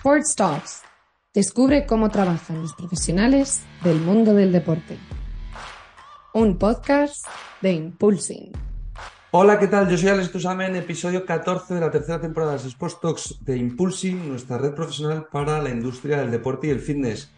Sports Talks. Descubre cómo trabajan los profesionales del mundo del deporte. Un podcast de Impulsing. Hola, ¿qué tal? Yo soy Alex Tusamen, episodio 14 de la tercera temporada de los Sports Talks de Impulsing, nuestra red profesional para la industria del deporte y el fitness.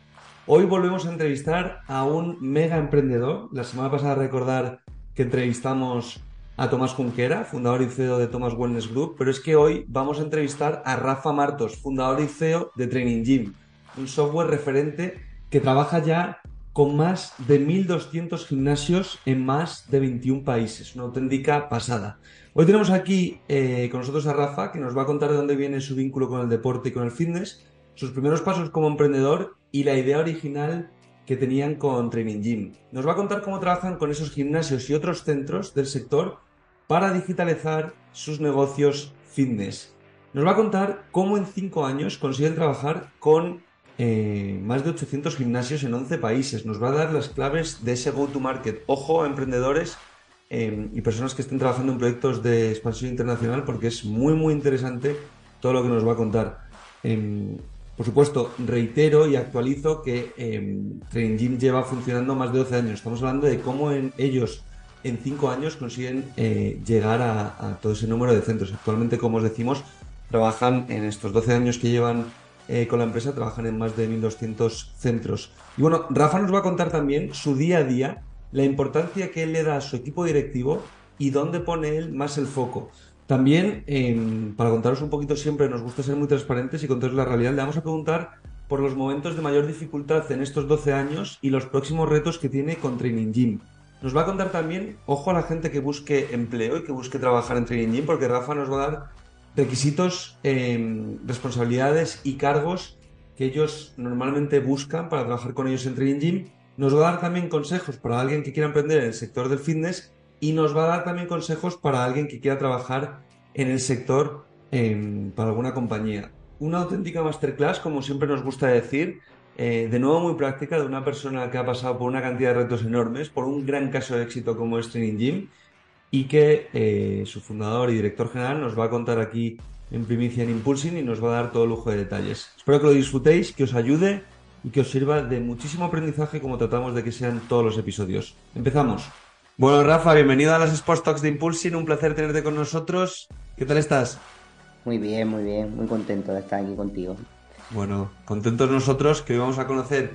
Hoy volvemos a entrevistar a un mega emprendedor. La semana pasada recordar que entrevistamos a Tomás Junquera, fundador y CEO de Thomas Wellness Group, pero es que hoy vamos a entrevistar a Rafa Martos, fundador y CEO de Training Gym, un software referente que trabaja ya con más de 1.200 gimnasios en más de 21 países, una auténtica pasada. Hoy tenemos aquí eh, con nosotros a Rafa, que nos va a contar de dónde viene su vínculo con el deporte y con el fitness, sus primeros pasos como emprendedor y la idea original que tenían con Training Gym. Nos va a contar cómo trabajan con esos gimnasios y otros centros del sector para digitalizar sus negocios fitness. Nos va a contar cómo en 5 años consiguen trabajar con eh, más de 800 gimnasios en 11 países. Nos va a dar las claves de ese go-to-market. Ojo a emprendedores eh, y personas que estén trabajando en proyectos de expansión internacional porque es muy muy interesante todo lo que nos va a contar. Em, por supuesto, reitero y actualizo que eh, Training Gym lleva funcionando más de 12 años. Estamos hablando de cómo en ellos en 5 años consiguen eh, llegar a, todo ese número de centros. Actualmente, como os decimos, trabajan en estos 12 años que llevan eh, con la empresa, trabajan en más de 1.200 centros. Y bueno, Rafa nos va a contar también su día a día, la importancia que él le da a su equipo directivo y dónde pone él más el foco. También, em, para contaros un poquito siempre, nos gusta ser muy transparentes y contaros la realidad. Le vamos a preguntar por los momentos de mayor dificultad en estos 12 años y los próximos retos que tiene con Training Gym. Nos va a contar también, ojo a la gente que busque empleo y que busque trabajar en Training Gym, porque Rafa nos va a dar requisitos, em, responsabilidades y cargos que ellos normalmente buscan para trabajar con ellos en Training Gym. Nos va a dar también consejos para alguien que quiera emprender en el sector del fitness y nos va a dar también consejos para alguien que quiera trabajar en el sector em, para alguna compañía. Una auténtica masterclass, como siempre nos gusta decir, eh, de nuevo muy práctica, de una persona que ha pasado por una cantidad de retos enormes, por un gran caso de éxito como es Training Gym y que eh, su fundador y director general nos va a contar aquí en primicia en Impulsing y nos va a dar todo lujo de detalles. Espero que lo disfrutéis, que os ayude y que os sirva de muchísimo aprendizaje como tratamos de que sean todos los episodios. Empezamos. Bueno, Rafa, bienvenido a las Sports Talks de Impulsing. Un placer tenerte con nosotros. ¿Qué tal estás? Muy bien, muy bien. Muy contento de estar aquí contigo. Bueno, contentos nosotros que hoy vamos a conocer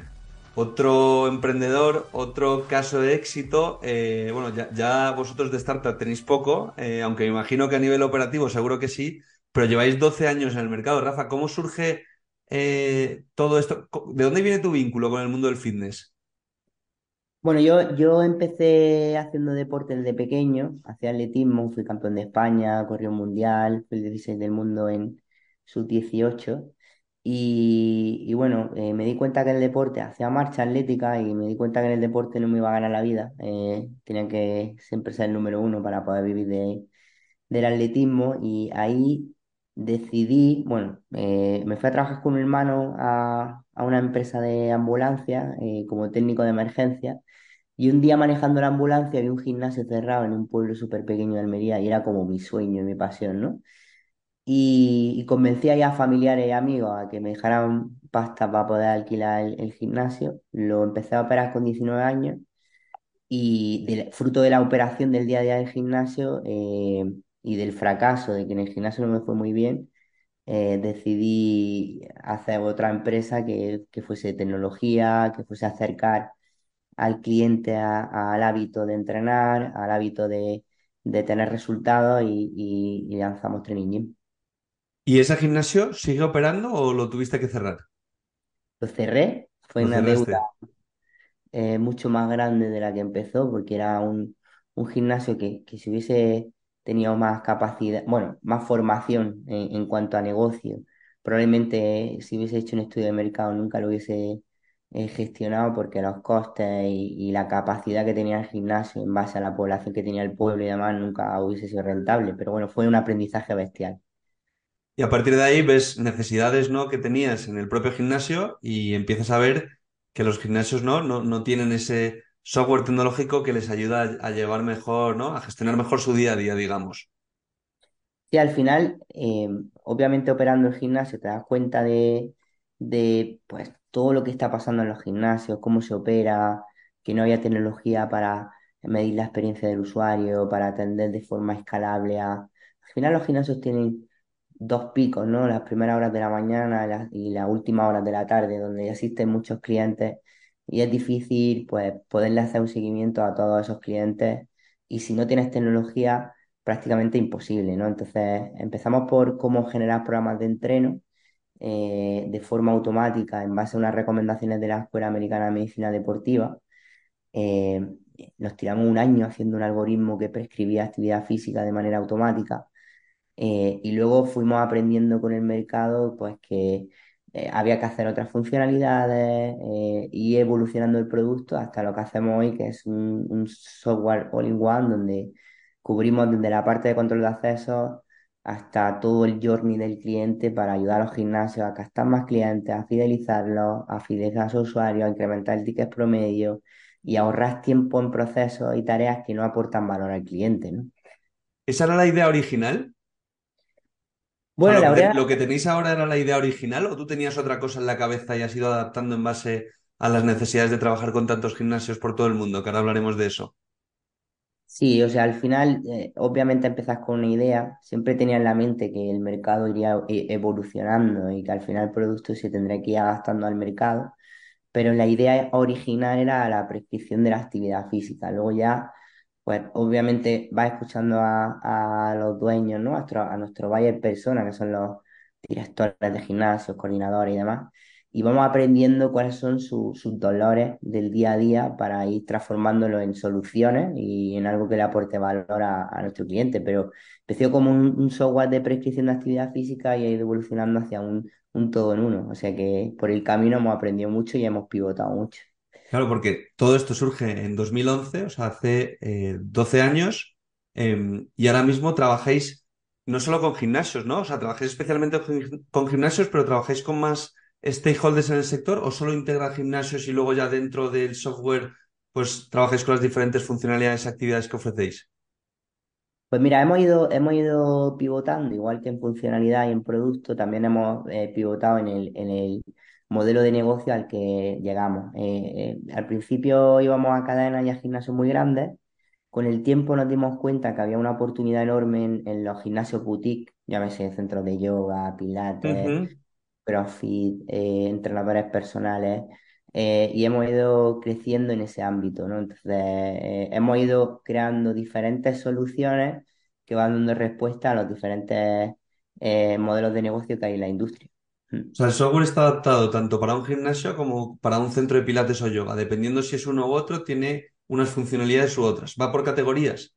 otro emprendedor, otro caso de éxito. Eh, bueno, ya, vosotros de startup tenéis poco, eh, aunque me imagino que a nivel operativo seguro que sí, pero lleváis 12 años en el mercado. Rafa, ¿cómo surge eh, todo esto? ¿De dónde viene tu vínculo con el mundo del fitness? Bueno, yo, yo empecé haciendo deporte desde pequeño, hacía atletismo, fui campeón de España, corrió un mundial, fui el 16 del mundo en sub-18. Y, bueno, eh, me di cuenta que el deporte hacía marcha atlética y me di cuenta que en el deporte no me iba a ganar la vida. Eh, tenía que siempre ser el número uno para poder vivir de, del atletismo y ahí decidí, bueno, eh, me fui a trabajar con un hermano a, a una empresa de ambulancia como técnico de emergencia y un día manejando la ambulancia vi un gimnasio cerrado en un pueblo súper pequeño de Almería y era como mi sueño y mi pasión, ¿no? Y, convencí a familiares y amigos a que me dejaran pasta para poder alquilar el, gimnasio. Lo empecé a operar con 19 años y fruto de la operación del día a día del gimnasio eh, y del fracaso de que en el gimnasio no me fue muy bien, eh, decidí hacer otra empresa que, que fuese tecnología, que fuese acercar al cliente al hábito de entrenar, al hábito de, tener resultados y, lanzamos Training. ¿Y ese gimnasio sigue operando o lo tuviste que cerrar? Lo cerré, fue una deuda eh, mucho más grande de la que empezó, porque era un, gimnasio que, si hubiese tenido más capacidad, bueno, más formación en, en cuanto a negocio, probablemente si hubiese hecho un estudio de mercado nunca lo hubiese eh, gestionado porque los costes y, la capacidad que tenía el gimnasio en base a la población que tenía el pueblo y demás nunca hubiese sido rentable. Pero bueno, fue un aprendizaje bestial. Y a partir de ahí ves necesidades ¿no? que tenías en el propio gimnasio y empiezas a ver que los gimnasios no, no, tienen ese software tecnológico que les ayuda a, llevar mejor, ¿no? a gestionar mejor su día a día, digamos. Sí, al final, eh, obviamente operando el gimnasio te das cuenta de, de pues, todo lo que está pasando en los gimnasios, cómo se opera, que no había tecnología para medir la experiencia del usuario, para atender de forma escalable a... Al final los gimnasios tienen dos picos, ¿no? Las primeras horas de la mañana y las últimas horas de la tarde, donde asisten muchos clientes y es difícil, pues, poderle hacer un seguimiento a todos esos clientes y si no tienes tecnología prácticamente imposible, ¿no? Entonces empezamos por cómo generar programas de entreno eh, de forma automática en base a unas recomendaciones de la Escuela Americana de Medicina Deportiva. Eh, nos tiramos un año haciendo un algoritmo que prescribía actividad física de manera automática eh, y luego fuimos aprendiendo con el mercado pues que eh, había que hacer otras funcionalidades eh, y evolucionando el producto hasta lo que hacemos hoy, que es un, software all-in-one donde cubrimos desde la parte de control de accesos hasta todo el journey del cliente para ayudar a los gimnasios a captar más clientes, a fidelizarlos, a fidelizar a sus usuarios, a incrementar el ticket promedio y ahorrar tiempo en procesos y tareas que no aportan valor al cliente, ¿no? ¿Esa era la idea original? Bueno, ¿lo la que, verdad lo que tenéis ahora era la idea original o tú tenías otra cosa en la cabeza y has ido adaptando en base a las necesidades de trabajar con tantos gimnasios por todo el mundo? Que ahora hablaremos de eso. Sí, o sea, al final, eh, obviamente empezás con una idea, siempre tenía en la mente que el mercado iría e- evolucionando y que al final el producto se tendría que ir adaptando al mercado, pero la idea original era la prescripción de la actividad física. Luego ya, pues obviamente vas escuchando a, a los dueños, ¿no? A nuestro, a nuestro persona, que son los directores de gimnasios, coordinadores y demás y vamos aprendiendo cuáles son su- sus dolores del día a día para ir transformándolo en soluciones y en algo que le aporte valor a, a nuestro cliente. Pero empezó como un, un software de prescripción de actividad física y ha ido evolucionando hacia un, un todo en uno. O sea que por el camino hemos aprendido mucho y hemos pivotado mucho. Claro, porque todo esto surge en 2011, o sea, hace eh, 12 años, em, y ahora mismo trabajáis no solo con gimnasios, ¿no? O sea, trabajáis especialmente con, gimnasios, pero trabajáis con más stakeholders en el sector o solo integran gimnasios y luego ya dentro del software, pues trabajáis con las diferentes funcionalidades y actividades que ofrecéis. Pues mira, hemos ido, hemos ido pivotando, igual que en funcionalidad y en producto, también hemos eh, pivotado en el, en el modelo de negocio al que llegamos. Eh, eh, al principio íbamos a cadenas y a gimnasios muy grandes. Con el tiempo nos dimos cuenta que había una oportunidad enorme en, en los gimnasios boutique, llámese centros de yoga, pilates, Ujú. CrossFit, eh, entrenadores personales, eh, y hemos ido creciendo en ese ámbito, ¿no? Entonces, hemos ido creando diferentes soluciones que van dando respuesta a los diferentes modelos de negocio que hay en la industria. Mm. O sea, el software está adaptado tanto para un gimnasio como para un centro de pilates o yoga. Dependiendo si es uno u otro, tiene unas funcionalidades u otras. Va por categorías.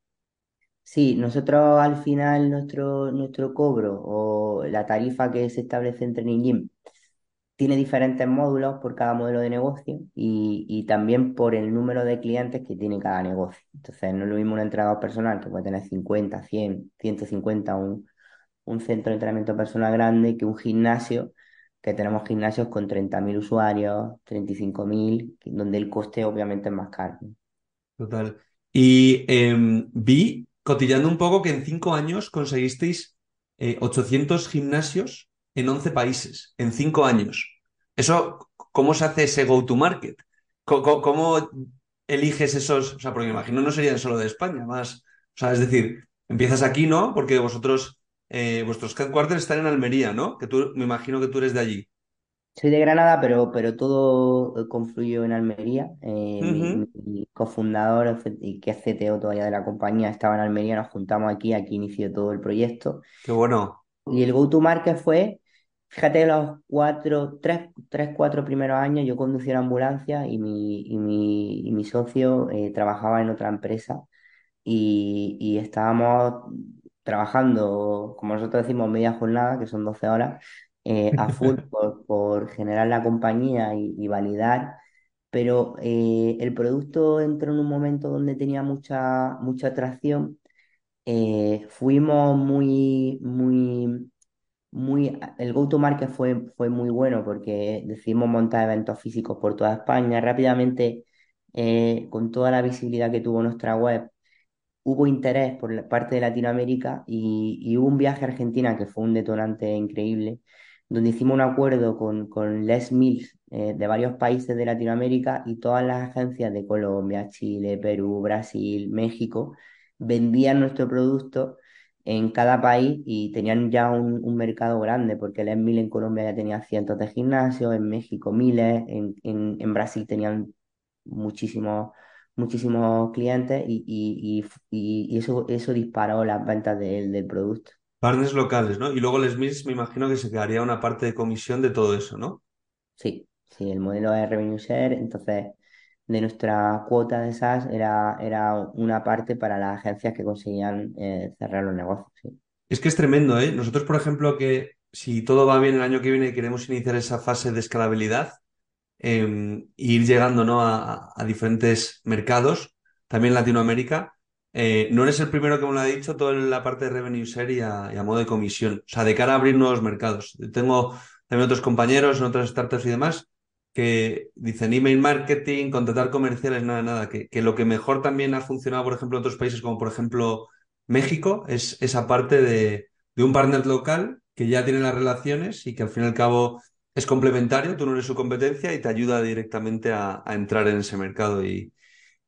Sí, nosotros al final nuestro, nuestro cobro o la tarifa que se establece en Training Gym tiene diferentes módulos por cada modelo de negocio y, y también por el número de clientes que tiene cada negocio. Entonces, no es lo mismo un entrenador personal que puede tener 50, 100, 150, un, un centro de entrenamiento personal grande que un gimnasio, que tenemos gimnasios con 30.000 usuarios, 35.000, que- donde el coste obviamente es más caro. Total. Y em, vi, cotillando un poco, que en cinco años conseguisteis eh, 800 gimnasios en 11 países, en cinco años. Eso, ¿cómo se hace ese go-to-market? Co- ¿Cómo, eliges esos? O sea, porque me imagino no serían solo de España, más. O sea, es decir, empiezas aquí, ¿no? Porque vosotros, eh, vuestros headquarters están en Almería, ¿no? Que tú, me imagino que tú eres de allí. Soy de Granada, pero, pero todo confluyó en Almería. Eh, mi, cofundador y que es CTO todavía de la compañía estaba en Almería, nos juntamos aquí, aquí inició todo el proyecto. Qué bueno. Y el go-to-market fue, fíjate, los cuatro, tres, tres, cuatro primeros años yo conducía una ambulancia y mi, y mi, y mi socio eh, trabajaba en otra empresa y, y estábamos trabajando, como nosotros decimos, media jornada, que son 12 horas, eh, a full por, por generar la compañía y, y validar, pero eh, el producto entró en un momento donde tenía mucha, mucha atracción. eh, fuimos muy, muy, muy, el go-to-market fue, fue muy bueno porque decidimos montar eventos físicos por toda España rápidamente, eh, con toda la visibilidad que tuvo nuestra web hubo interés por parte de Latinoamérica y, hubo un viaje a Argentina que fue un detonante increíble, donde hicimos un acuerdo con, Les Mills eh, de varios países de Latinoamérica y todas las agencias de Colombia, Chile, Perú, Brasil, México vendían nuestro producto en cada país y tenían ya un, mercado grande, porque Les Mills en Colombia ya tenía cientos de gimnasios, en México miles, en, en Brasil tenían muchísimos muchísimos clientes y, y, y, y eso, eso disparó las ventas del del producto. Partners locales, ¿no? Y luego Les Mills me imagino que se quedaría una parte de comisión de todo eso, ¿no? Sí, sí, el modelo es revenue share, entonces de nuestra cuota de SaaS era, era una parte para las agencias que conseguían eh, cerrar los negocios. sí. Es que es tremendo, ¿eh? Nosotros, por ejemplo, que si todo va bien el año que viene y queremos iniciar esa fase de escalabilidad, eh, e ir llegando, ¿no? a, a diferentes mercados, también Latinoamérica. Eh, no eres el primero que me lo ha dicho, toda la parte de revenue share y a, a modo de comisión, o sea, de cara a abrir nuevos mercados. Tengo también otros compañeros en otras startups y demás que dicen email marketing, contratar comerciales, nada, nada, que, que lo que mejor también ha funcionado, por ejemplo, en otros países como por ejemplo México, es esa parte de, de un partner local que ya tiene las relaciones y que al fin y al cabo es complementario, tú no eres su competencia y te ayuda directamente a, entrar en ese mercado. Y,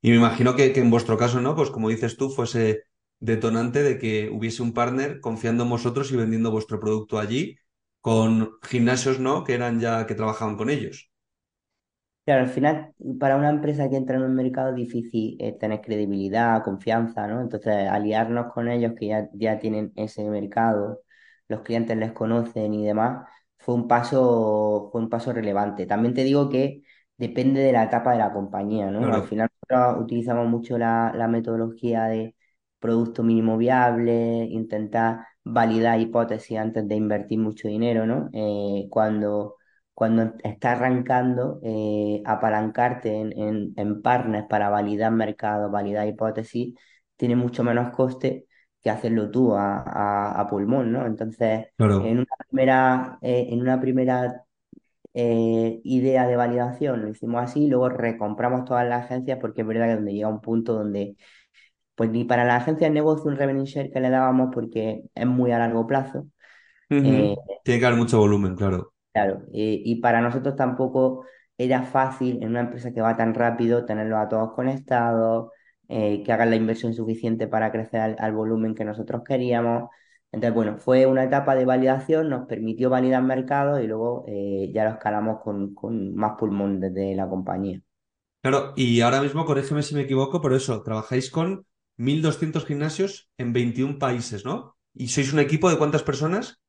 me imagino que, en vuestro caso, ¿no? Pues como dices tú, fuese detonante de que hubiese un partner confiando en vosotros y vendiendo vuestro producto allí con gimnasios, ¿no? Que eran ya, que trabajaban con ellos. Claro, al final, para una empresa que entra en un mercado difícil eh, tener credibilidad, confianza, ¿no? Entonces, aliarnos con ellos que ya tienen ese mercado, los clientes les conocen y demás, fue un paso, fue un paso relevante. También te digo que depende de la etapa de la compañía, ¿no? Al final, nosotros utilizamos mucho la, la metodología de producto mínimo viable, intentar validar hipótesis antes de invertir mucho dinero, ¿no? Eh, cuando cuando estás arrancando, eh, apalancarte en, en, en partners para validar mercado, validar hipótesis, tiene mucho menos coste que hacerlo tú a, a, a pulmón, ¿no? Entonces, en una primera, eh, en una primera eh, idea de validación lo hicimos así, luego recompramos todas las agencias porque es verdad que donde llega un punto donde, pues ni para la agencia de negocio un revenue share que le dábamos porque es muy a largo plazo. eh. Tiene que haber mucho volumen, claro. Claro, y para nosotros tampoco era fácil en una empresa que va tan rápido tenerlos a todos conectados, eh, que hagan la inversión suficiente para crecer al, al volumen que nosotros queríamos. Entonces, bueno, fue una etapa de validación, nos permitió validar mercados y luego eh, ya lo escalamos con, con más pulmón desde la compañía. Claro, y ahora mismo, corrígeme si me equivoco, pero eso, trabajáis con 1.200 gimnasios en 21 países, ¿no? ¿Y sois un equipo de cuántas personas?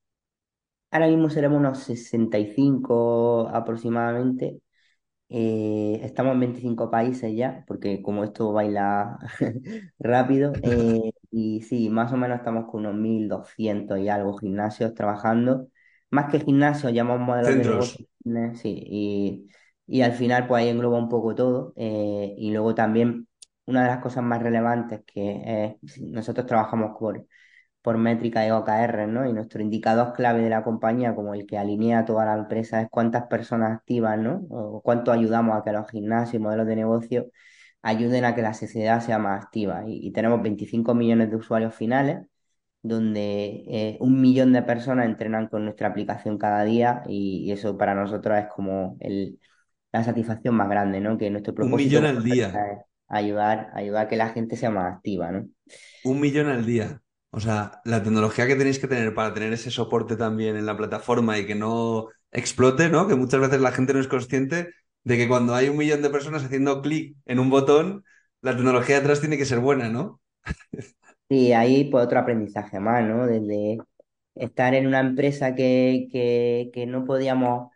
Ahora mismo seremos unos 65 aproximadamente Eh, estamos en 25 países ya, porque como esto baila rápido, eh, y sí, más o menos estamos con unos 1.200 y algo gimnasios trabajando. Más que gimnasios, llamamos modelos de Centros. negocio, sí, y, y al final pues ahí engloba un poco todo. eh, y luego también una de las cosas más relevantes que nosotros trabajamos por por métrica de OKR, ¿no? Y nuestro indicador clave de la compañía, como el que alinea a toda la empresa, es cuántas personas activas, ¿no? O cuánto ayudamos a que los gimnasios y modelos de negocio ayuden a que la sociedad sea más activa. Y, y tenemos 25 millones de usuarios finales, donde eh, un millón de personas entrenan con nuestra aplicación cada día y, y eso para nosotros es como el, la satisfacción más grande, ¿no? Que nuestro Un propósito millón como al día. es ayudar, ayudar a que la gente sea más activa, ¿no? Un millón al día. O sea, la tecnología que tenéis que tener para tener ese soporte también en la plataforma y que no explote, ¿no? Que muchas veces la gente no es consciente de que cuando hay un millón de personas haciendo clic en un botón, la tecnología detrás tiene que ser buena, ¿no? Sí, ahí pues otro aprendizaje más, ¿no? Desde estar en una empresa que, que, que no podíamos,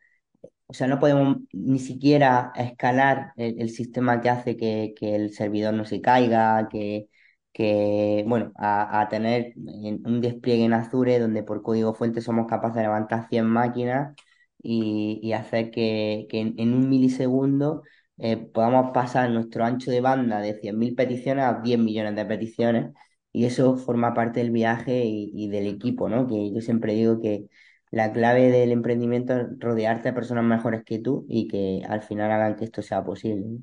o sea, no podemos ni siquiera escalar el, el sistema que hace que, que el servidor no se caiga, que, que bueno, a, a tener en- un despliegue en Azure donde por código fuente somos capaces de levantar 100 máquinas y, y hacer que, que en, un milisegundo eh, podamos pasar nuestro ancho de banda de 100.000 peticiones a 10 millones de peticiones. Y eso forma parte del viaje y, del equipo, ¿no? Que yo siempre digo que la clave del emprendimiento es rodearte de personas mejores que tú y que al final hagan que esto sea posible.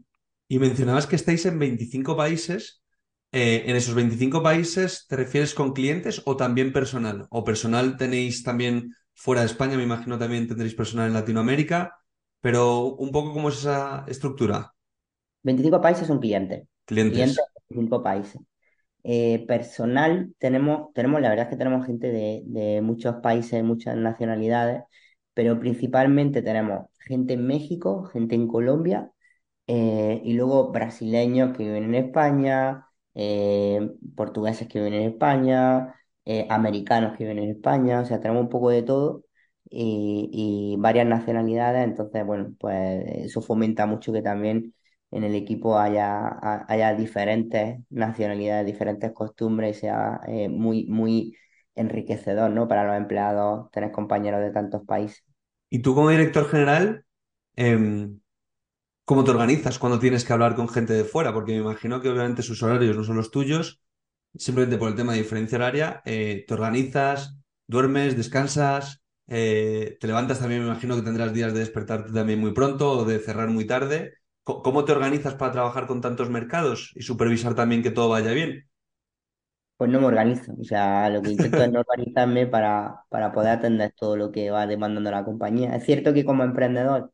Y mencionabas que estáis en 25 países. Eh, en esos 25 países, ¿te refieres con clientes o también personal? ¿O personal tenéis también fuera de España? Me imagino también tendréis personal en Latinoamérica, pero un poco cómo es esa estructura. 25 países son clientes. Clientes. Clientes de 25 países. Eh, personal, tenemos, tenemos, la verdad es que tenemos gente de, de muchos países, muchas nacionalidades, pero principalmente tenemos gente en México, gente en Colombia, eh, y luego brasileños que viven en España, eh, portugueses que viven en España, eh, americanos que viven en España, o sea, tenemos un poco de todo y, varias nacionalidades, entonces, bueno, pues eso fomenta mucho que también en el equipo haya, ha- haya diferentes nacionalidades, diferentes costumbres y sea eh, muy, muy enriquecedor, ¿no? Para los empleados tener compañeros de tantos países. Y tú como director general, em, ¿cómo te organizas cuando tienes que hablar con gente de fuera? Porque me imagino que obviamente sus horarios no son los tuyos, simplemente por el tema de diferencia horaria, eh, te organizas, duermes, descansas, eh, te levantas también, me imagino que tendrás días de despertarte también muy pronto o de cerrar muy tarde. ¿Cómo te organizas para trabajar con tantos mercados y supervisar también que todo vaya bien? Pues no me organizo, o sea, lo que intento es no organizarme para, para poder atender todo lo que va demandando la compañía. Es cierto que como emprendedor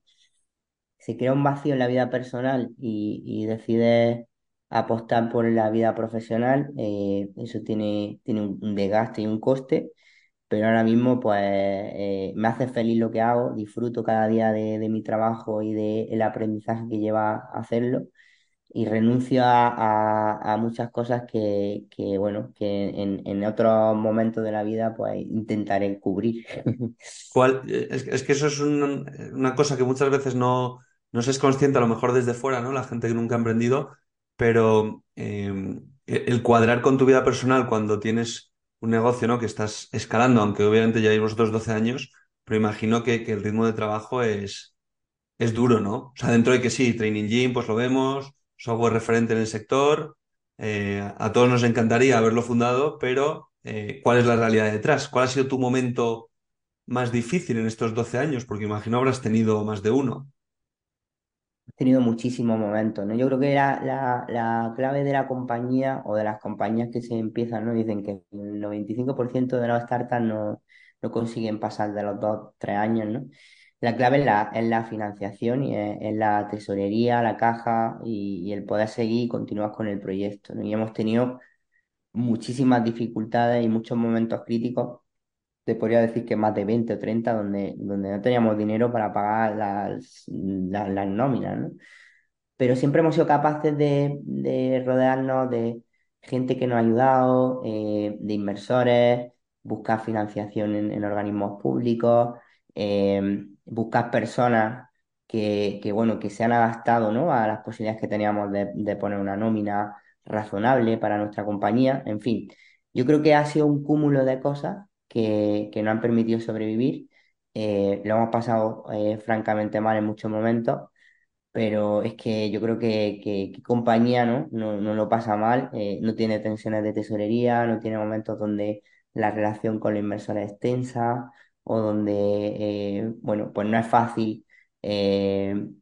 se crea un vacío en la vida personal y, y decides apostar por la vida profesional, eh, eso tiene, tiene un, desgaste y un coste, pero ahora mismo pues eh, me hace feliz lo que hago, disfruto cada día de, de mi trabajo y del aprendizaje que lleva a hacerlo y renuncio a, muchas cosas que, que, bueno, que en, otros momentos de la vida pues intentaré cubrir. ¿Cuál- eh, Es, que eso es un- una cosa que muchas veces no, no se es consciente, a lo mejor desde fuera, ¿no? La gente que nunca ha emprendido, pero eh, el cuadrar con tu vida personal cuando tienes un negocio, ¿no? Que estás escalando, aunque obviamente ya lleváis vosotros 12 años, pero imagino que, que el ritmo de trabajo es, es duro, ¿no? O sea, dentro de que sí, Training Gym, pues lo vemos, software referente en el sector, eh, a todos nos encantaría haberlo fundado, pero eh, ¿cuál es la realidad detrás? ¿Cuál ha sido tu momento? más difícil en estos 12 años? Porque imagino habrás tenido más de uno. Tenido muchísimos momentos, ¿no? Yo creo que la, la, la clave de la compañía o de las compañías que se empiezan, ¿no? Dicen que el 95% de las startups no, no consiguen pasar de los dos, tres años, ¿no? La clave es la, financiación y es, la tesorería, la caja y, el poder seguir y continuar con el proyecto. Y hemos tenido muchísimas dificultades y muchos momentos críticos te podría decir que más de 20 o 30 donde, donde no teníamos dinero para pagar las, las, nóminas. Pero siempre hemos sido capaces de, de rodearnos de gente que nos ha ayudado, eh, de inversores, buscar financiación en, organismos públicos, eh, buscar personas que, que, bueno, que se han adaptado, ¿no? a las posibilidades que teníamos de, de poner una nómina razonable para nuestra compañía. En fin, yo creo que ha sido un cúmulo de cosas que, que nos han permitido sobrevivir. Eh, lo hemos pasado eh, francamente mal en muchos momentos, pero es que yo creo que, que, compañía ¿no? No, no lo pasa mal, eh, no tiene tensiones de tesorería, no tiene momentos donde la relación con los inversores es tensa o donde, bueno, pues no es fácil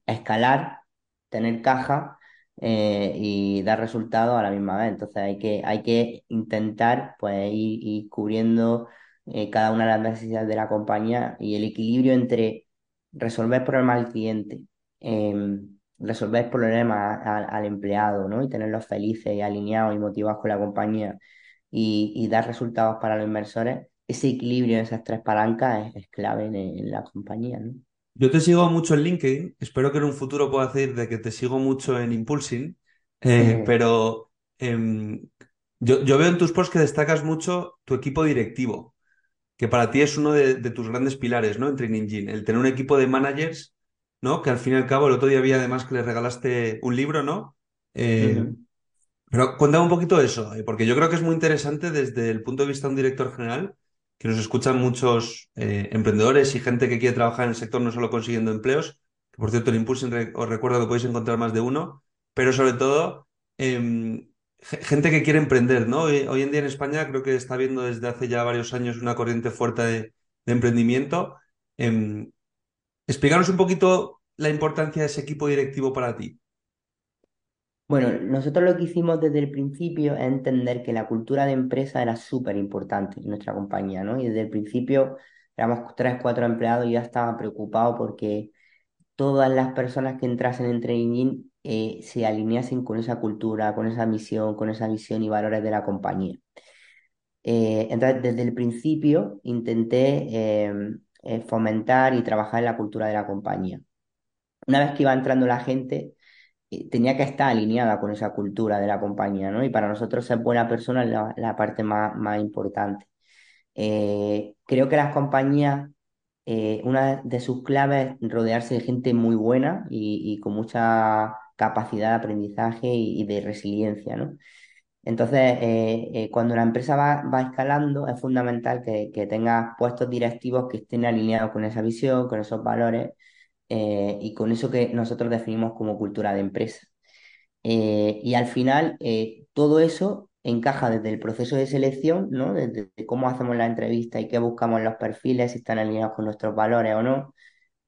escalar, tener caja y dar resultados a la misma vez. Entonces hay que, hay que intentar pues, ir cubriendo eh, cada una de las necesidades de la compañía y el equilibrio entre resolver problemas al cliente, eh, resolver problemas al, al empleado, ¿no? Y tenerlos felices y alineados y motivados con la compañía y, y dar resultados para los inversores. Ese equilibrio de esas tres palancas es, es clave en, en la compañía, ¿no? Yo te sigo mucho en LinkedIn, espero que en un futuro pueda decir de que te sigo mucho en Impulsing, eh, pero em, yo, yo veo en tus posts que destacas mucho tu equipo directivo, que para ti es uno de, de tus grandes pilares, ¿no? En Training el tener un equipo de managers, ¿no? Que al fin y al cabo el otro día había además que le regalaste un libro, ¿no? Eh. Pero cuéntame un poquito eso, eh, porque yo creo que es muy interesante desde el punto de vista de un director general, que nos escuchan muchos eh, emprendedores y gente que quiere trabajar en el sector no solo consiguiendo empleos, que por cierto en Impulsing re- os recuerdo que podéis encontrar más de uno, pero sobre todo em, gente que quiere emprender, ¿no? Hoy, en día en España creo que está habiendo desde hace ya varios años una corriente fuerte de, emprendimiento. Em, explícanos un poquito la importancia de ese equipo directivo para ti. Bueno, nosotros lo que hicimos desde el principio es entender que la cultura de empresa era súper importante en nuestra compañía, ¿no? Y desde el principio éramos tres, cuatro empleados y ya estaba preocupado porque todas las personas que entrasen en training eh, se alineasen con esa cultura, con esa misión, con esa visión y valores de la compañía. Eh, entonces, desde el principio intenté em, eh, fomentar y trabajar en la cultura de la compañía. Una vez que iba entrando la gente, tenía que estar alineada con esa cultura de la compañía, ¿no? Y para nosotros ser buena persona es la, parte más, más importante. creo que las compañías una de sus claves es rodearse de gente muy buena y, con mucha capacidad de aprendizaje y, de resiliencia, ¿no? Entonces, eh, eh, cuando la empresa va, escalando, es fundamental que, que tengas puestos directivos que estén alineados con esa visión, con esos valores y con eso que nosotros definimos como cultura de empresa. y al final, todo eso encaja desde el proceso de selección, ¿no? Desde cómo hacemos la entrevista y qué buscamos en los perfiles, si están alineados con nuestros valores o no,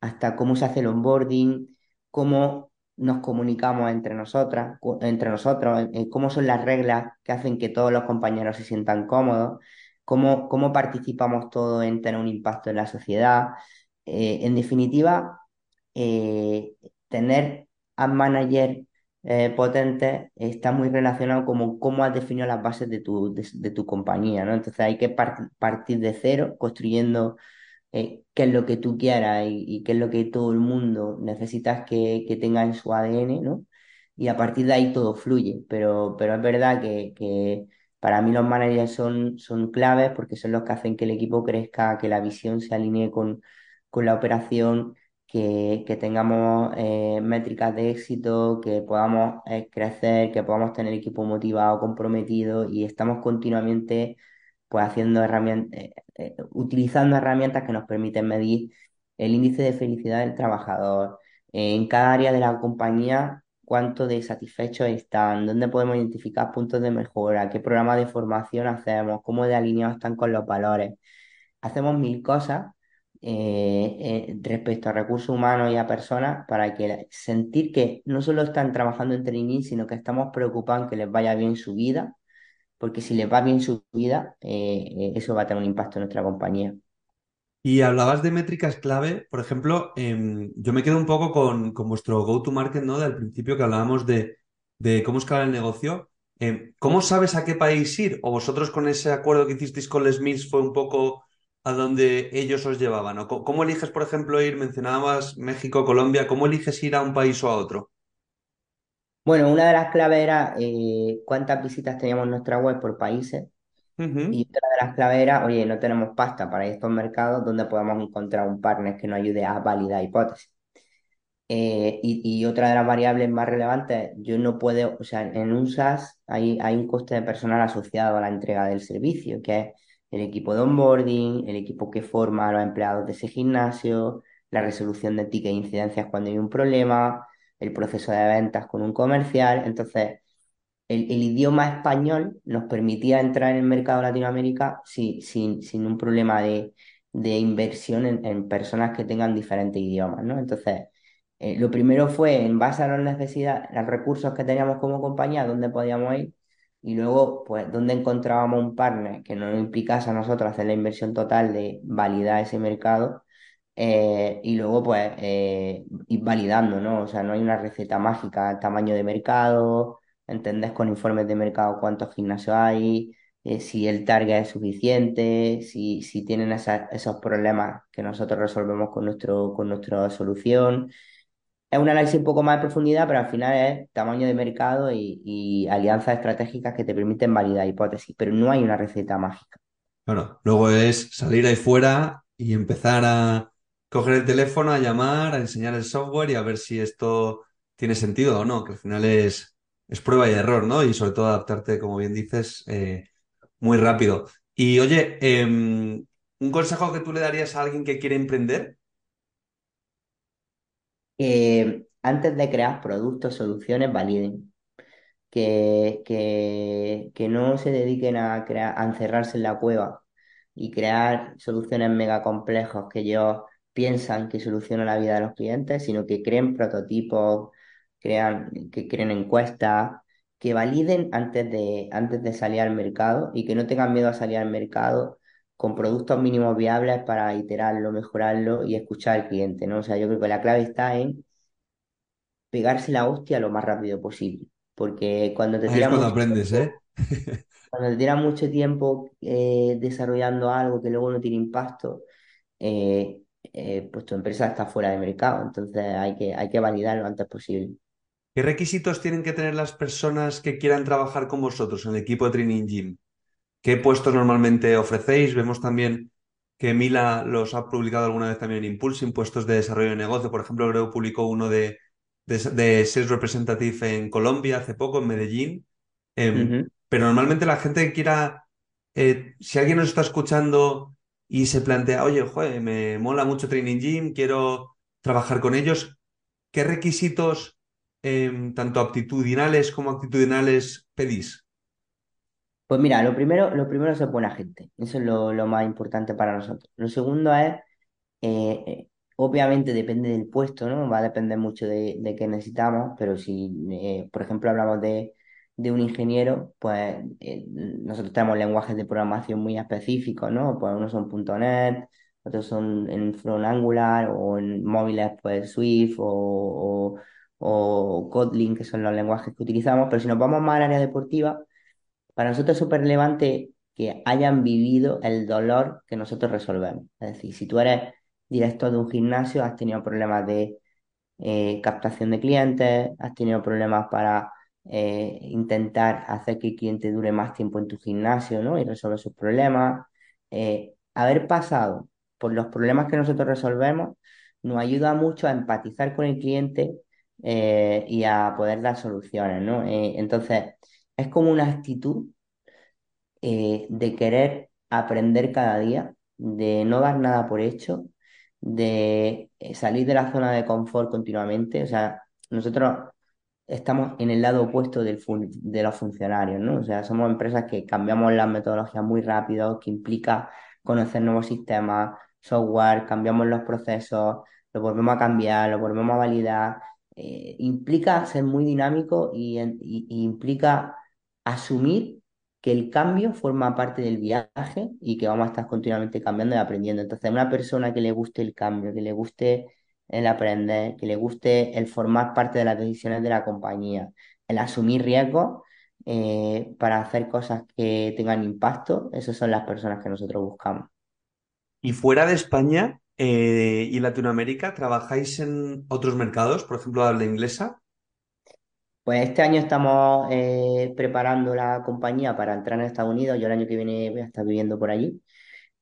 hasta cómo se hace el onboarding, cómo nos comunicamos entre nosotras, entre nosotros, cómo son las reglas que hacen que todos los compañeros se sientan cómodos, cómo, cómo participamos todos en tener un impacto en la sociedad. Eh, en definitiva, eh, tener a manager eh, potente está muy relacionado con cómo has definido las bases de tu, de, tu compañía, ¿no? Entonces hay que partir de cero, construyendo eh, qué es lo que tú quieras y, qué es lo que todo el mundo necesitas que, que, tenga en su ADN, ¿no? Y a partir de ahí todo fluye, pero, pero es verdad que, que para mí los managers son, son claves porque son los que hacen que el equipo crezca, que la visión se alinee con, con la operación que, tengamos eh, métricas de éxito, que podamos eh, crecer, que podamos tener equipo motivado, comprometido y estamos continuamente pues haciendo herramientas, eh, utilizando herramientas que nos permiten medir el índice de felicidad del trabajador en cada área de la compañía, cuánto de satisfechos están, dónde podemos identificar puntos de mejora, qué programa de formación hacemos, cómo de alineados están con los valores. Hacemos mil cosas eh, eh, respecto a recursos humanos y a personas para que sentir que no solo están trabajando en training, sino que estamos preocupados que les vaya bien su vida, porque si les va bien su vida, eh, eso va a tener un impacto en nuestra compañía. Y hablabas de métricas clave, por ejemplo, em, yo me quedo un poco con, con vuestro go-to-market, ¿no? Del principio que hablábamos de, de cómo escalar el negocio. Em, ¿cómo sabes a qué país ir? ¿O vosotros con ese acuerdo que hicisteis con Les fue un poco a donde ellos os llevaban? ¿O cómo eliges, por ejemplo, ir, mencionabas México, Colombia, ¿cómo eliges ir a un país o a otro? Bueno, una de las claves era eh, cuántas visitas teníamos en nuestra web por países. Y otra de las claves era, oye, no tenemos pasta para estos mercados donde podamos encontrar un partner que nos ayude a validar hipótesis. Eh, y, otra de las variables más relevantes, yo no puedo, o sea, en un SaaS hay, hay un coste de personal asociado a la entrega del servicio, que es el equipo de onboarding, el equipo que forma a los empleados de ese gimnasio, la resolución de tickets e incidencias cuando hay un problema, el proceso de ventas con un comercial. Entonces, el, idioma español nos permitía entrar en el mercado de Latinoamérica sin, sin, un problema de, inversión en, personas que tengan diferentes idiomas, ¿no? Entonces, eh, lo primero fue, en base a las necesidades, los recursos que teníamos como compañía, dónde podíamos ir, y luego, pues, ¿dónde encontrábamos un partner que no nos implicase a nosotros hacer la inversión total de validar ese mercado? Eh, y luego, pues, eh, ir validando, ¿no? O sea, no hay una receta mágica, tamaño de mercado, entendés con informes de mercado cuántos gimnasios hay, eh, si el target es suficiente, si, si tienen esos problemas que nosotros resolvemos con, nuestro, con nuestra solución es un análisis un poco más de profundidad, pero al final es tamaño de mercado y, alianzas estratégicas que te permiten validar hipótesis, pero no hay una receta mágica. Bueno, luego es salir ahí fuera y empezar a coger el teléfono, a llamar, a enseñar el software y a ver si esto tiene sentido o no, que al final es, es prueba y error, ¿no? Y sobre todo adaptarte, como bien dices, eh, muy rápido. Y oye, em, un consejo que tú le darías a alguien que quiere emprender que antes de crear productos, soluciones, validen. Que, que, no se dediquen a, crear, a encerrarse en la cueva y crear soluciones mega complejas que ellos piensan que solucionan la vida de los clientes, sino que creen prototipos, crean, que creen encuestas, que validen antes de, antes de salir al mercado y que no tengan miedo a salir al mercado con productos mínimos viables para iterarlo, mejorarlo y escuchar al cliente, ¿no? O sea, yo creo que la clave está en pegarse la hostia lo más rápido posible. Porque cuando te tiras cuando mucho aprendes, ¿eh? cuando te tiras mucho tiempo eh, desarrollando algo que luego no tiene impacto, eh, eh, pues tu empresa está fuera de mercado. Entonces hay que, hay que validar lo antes posible. ¿Qué requisitos tienen que tener las personas que quieran trabajar con vosotros en el equipo de Training Gym? ¿Qué puestos normalmente ofrecéis? Vemos también que Mila los ha publicado alguna vez también en Impulse, puestos de desarrollo de negocio. Por ejemplo, creo publicó uno de, de, de Sales Representative en Colombia hace poco, en Medellín. Em, pero normalmente la gente que quiera, eh, si alguien nos está escuchando y se plantea, oye, joder, me mola mucho Training Gym, quiero trabajar con ellos, ¿qué requisitos, em, tanto aptitudinales como actitudinales, pedís? Pues mira, lo primero, lo primero es buena gente. Eso es lo, lo más importante para nosotros. Lo segundo es eh, obviamente depende del puesto, ¿no? Va a depender mucho de, de qué necesitamos, pero si, eh, por ejemplo, hablamos de, de un ingeniero, pues eh, nosotros tenemos lenguajes de programación muy específicos, ¿no? Pues unos son .NET, otros son en front Angular o en móviles, pues Swift o, o, Kotlin, que son los lenguajes que utilizamos, pero si nos vamos más al área deportiva, para nosotros es súper relevante que hayan vivido el dolor que nosotros resolvemos. Es decir, si tú eres director de un gimnasio, has tenido problemas de eh, captación de clientes, has tenido problemas para eh, intentar hacer que el cliente dure más tiempo en tu gimnasio, ¿no? Y resolver sus problemas. Eh, haber pasado por los problemas que nosotros resolvemos nos ayuda mucho a empatizar con el cliente eh, y a poder dar soluciones, ¿no? Entonces, es como una actitud de querer aprender cada día, de no dar nada por hecho, de salir de la zona de confort continuamente. O sea, nosotros estamos en el lado opuesto del de los funcionarios, ¿no? O sea, somos empresas que cambiamos las metodologías muy rápido, que implica conocer nuevos sistemas, software, cambiamos los procesos, lo volvemos a cambiar, lo volvemos a validar. Eh, implica ser muy dinámico y, y- implica asumir que el cambio forma parte del viaje y que vamos a estar continuamente cambiando y aprendiendo. Entonces, una persona que le guste el cambio, que le guste el aprender, que le guste el formar parte de las decisiones de la compañía, el asumir riesgos eh, para hacer cosas que tengan impacto, esas son las personas que nosotros buscamos. Y fuera de España eh, y Latinoamérica, ¿trabajáis en otros mercados, por ejemplo, habla inglesa? Pues este año estamos eh, preparando la compañía para entrar en Estados Unidos. Yo el año que viene voy a estar viviendo por allí.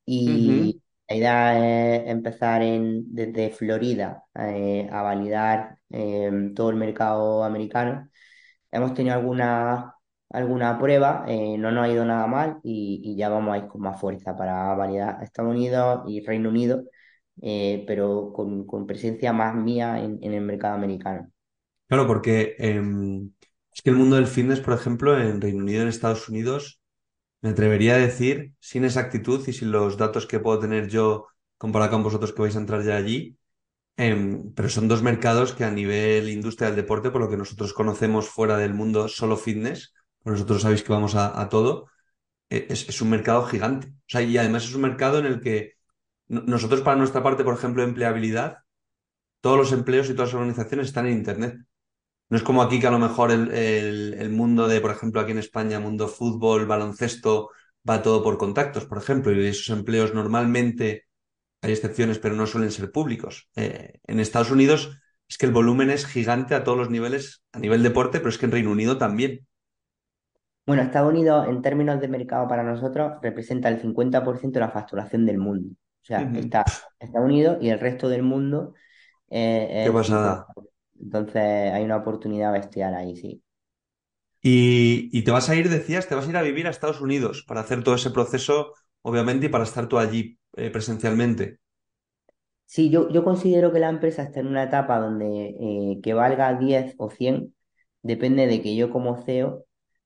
Y la idea es empezar desde Florida eh, a validar eh, todo el mercado americano. Hemos tenido alguna, alguna prueba, eh, no nos ha ido nada mal y, ya vamos a ir con más fuerza para validar Estados Unidos y Reino Unido, eh, pero con, presencia más mía en, en el mercado americano. Claro, porque em, es que el mundo del fitness, por ejemplo, en Reino Unido en Estados Unidos, me atrevería a decir, sin exactitud y sin los datos que puedo tener yo comparado con vosotros que vais a entrar ya allí, em, pero son dos mercados que a nivel industria del deporte, por lo que nosotros conocemos fuera del mundo solo fitness, pues nosotros sabéis que vamos a, todo, e- es, es un mercado gigante. O sea, y además es un mercado en el que no- nosotros para nuestra parte, por ejemplo, empleabilidad, todos los empleos y todas las organizaciones están en Internet. No es como aquí que a lo mejor el, el- el mundo de, por ejemplo, aquí en España, mundo fútbol, baloncesto, va todo por contactos, por ejemplo, y esos empleos normalmente, hay excepciones, pero no suelen ser públicos. Eh, en Estados Unidos es que el volumen es gigante a todos los niveles, a nivel deporte, pero es que en Reino Unido también. Bueno, Estados Unidos en términos de mercado para nosotros representa el 50% de la facturación del mundo. O sea, está Estados Unidos y el resto del mundo eh, Qué el 50%. pasada. Entonces hay una oportunidad bestial ahí, sí. Y, y te vas a ir, decías, te vas a ir a vivir a Estados Unidos para hacer todo ese proceso, obviamente, y para estar tú allí eh, presencialmente. Sí, yo, yo considero que la empresa está en una etapa donde eh, que valga 10 o 100 depende de que yo como CEO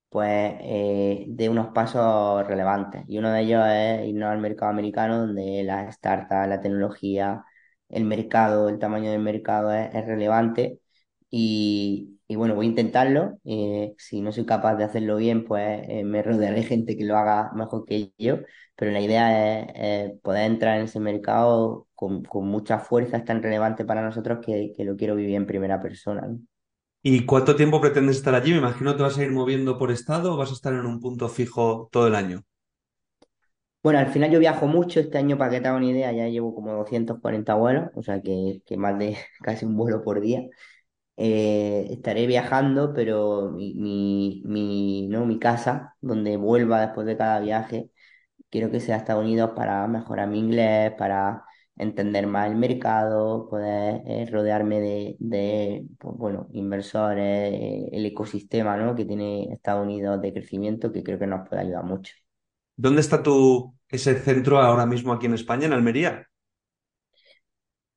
pues eh, dé unos pasos relevantes. Y uno de ellos es irnos al mercado americano donde las startups, la tecnología, el mercado, el tamaño del mercado es, es relevante y, y bueno, voy a intentarlo. Eh, si no soy capaz de hacerlo bien, pues eh, me rodearé de gente que lo haga mejor que yo. Pero la idea es poder entrar en ese mercado con, con, mucha fuerza, es tan relevante para nosotros que, que lo quiero vivir en primera persona. ¿Y cuánto tiempo pretendes estar allí? Me imagino que te vas a ir moviendo por estado o vas a estar en un punto fijo todo el año. Bueno, al final yo viajo mucho. Este año, para que te haga una idea, ya llevo como 240 vuelos, o sea que, que más de casi un vuelo por día. Eh, estaré viajando, pero mi, mi, ¿no? mi casa, donde vuelva después de cada viaje, quiero que sea Estados Unidos para mejorar mi inglés, para entender más el mercado, poder eh, rodearme de, de pues, bueno, inversores, eh, el ecosistema ¿no? que tiene Estados Unidos de crecimiento, que creo que nos puede ayudar mucho. ¿Dónde está tu, ese centro ahora mismo aquí en España, en Almería?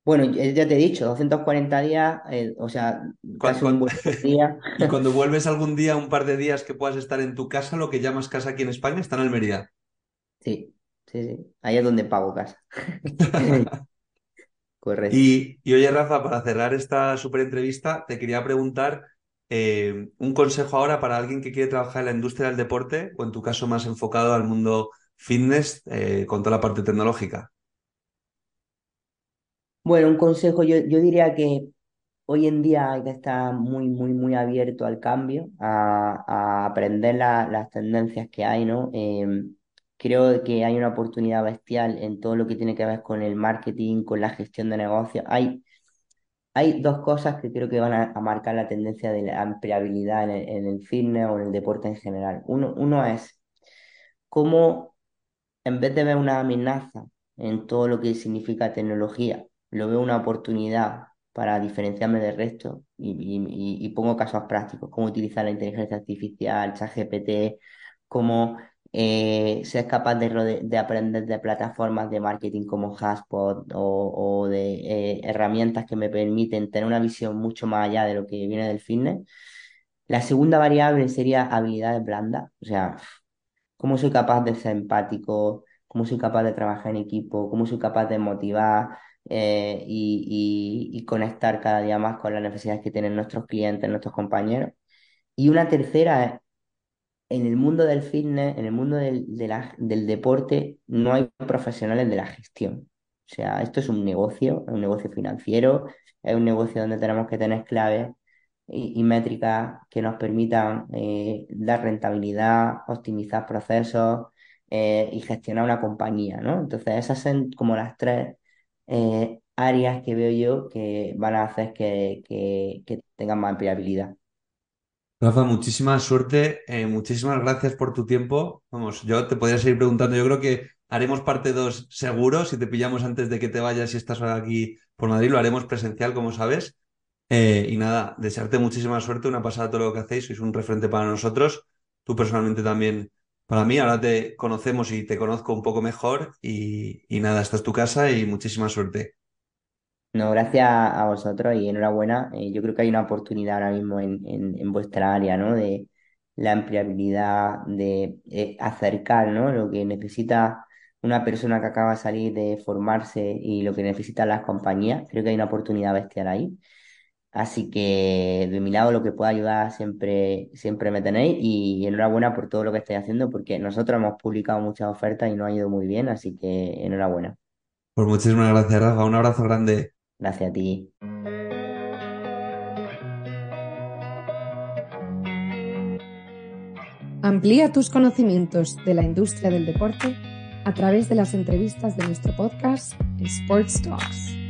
Bueno, ya te he dicho, 240 días, eh, o sea, casi un buen día. y cuando vuelves algún día, un par de días que puedas estar en tu casa, lo que llamas casa aquí en España, está en Almería. Sí, sí, sí. Ahí es donde pago casa. Correcto. Y, y, oye, Rafa, para cerrar esta súper entrevista, te quería preguntar eh, un consejo ahora para alguien que quiere trabajar en la industria del deporte, o en tu caso más enfocado al mundo fitness, eh, con toda la parte tecnológica. Bueno, un consejo, yo, yo diría que hoy en día hay que estar muy, muy, muy abierto al cambio, a, aprender la- las tendencias que hay, ¿no? Em, creo que hay una oportunidad bestial en todo lo que tiene que ver con el marketing, con la gestión de negocios. Hay, hay dos cosas que creo que van a, a marcar la tendencia de la ampliabilidad en el, en el fitness o en el deporte en general. Uno, uno es cómo, en vez de ver una amenaza en todo lo que significa tecnología, lo veo una oportunidad para diferenciarme del resto y, pongo casos prácticos, cómo utilizar la inteligencia artificial, ChatGPT, cómo eh, ser capaz de, de aprender de plataformas de marketing como HubSpot o, o de eh, herramientas que me permiten tener una visión mucho más allá de lo que viene del fitness. La segunda variable sería habilidades blandas, o sea, cómo soy capaz de ser empático, cómo soy capaz de trabajar en equipo, cómo soy capaz de motivar eh, y, conectar cada día más con las necesidades que tienen nuestros clientes, nuestros compañeros. Y una tercera en el mundo del fitness, en el mundo del, del deporte, no hay profesionales de la gestión. O sea, esto es un negocio, es un negocio financiero, es un negocio donde tenemos que tener claves y, y métricas que nos permitan eh, dar rentabilidad, optimizar procesos eh, y gestionar una compañía, ¿no? Entonces, esas son como las tres eh, áreas que veo yo que van a hacer que, que, tengan más empleabilidad. Rafa, muchísima suerte, eh, muchísimas gracias por tu tiempo. Vamos, yo te podría seguir preguntando, yo creo que haremos parte 2 seguro, si te pillamos antes de que te vayas y estás aquí por Madrid, lo haremos presencial, como sabes. Eh, y nada, desearte muchísima suerte, una pasada todo lo que hacéis, sois un referente para nosotros, tú personalmente también para mí, ahora te conocemos y te conozco un poco mejor y, nada, esta es tu casa y muchísima suerte. No, gracias a vosotros y enhorabuena. Eh, yo creo que hay una oportunidad ahora mismo en vuestra área, ¿no? De la empleabilidad, de eh, acercar, ¿no? Lo que necesita una persona que acaba de salir de formarse y lo que necesitan las compañías. Creo que hay una oportunidad bestial ahí. Así que de mi lado lo que pueda ayudar siempre, siempre me tenéis y enhorabuena por todo lo que estáis haciendo porque nosotros hemos publicado muchas ofertas y nos ha ido muy bien, así que enhorabuena. Pues muchísimas gracias, Rafa, un abrazo grande. Gracias a ti. Amplía tus conocimientos de la industria del deporte a través de las entrevistas de nuestro podcast Sports Talks.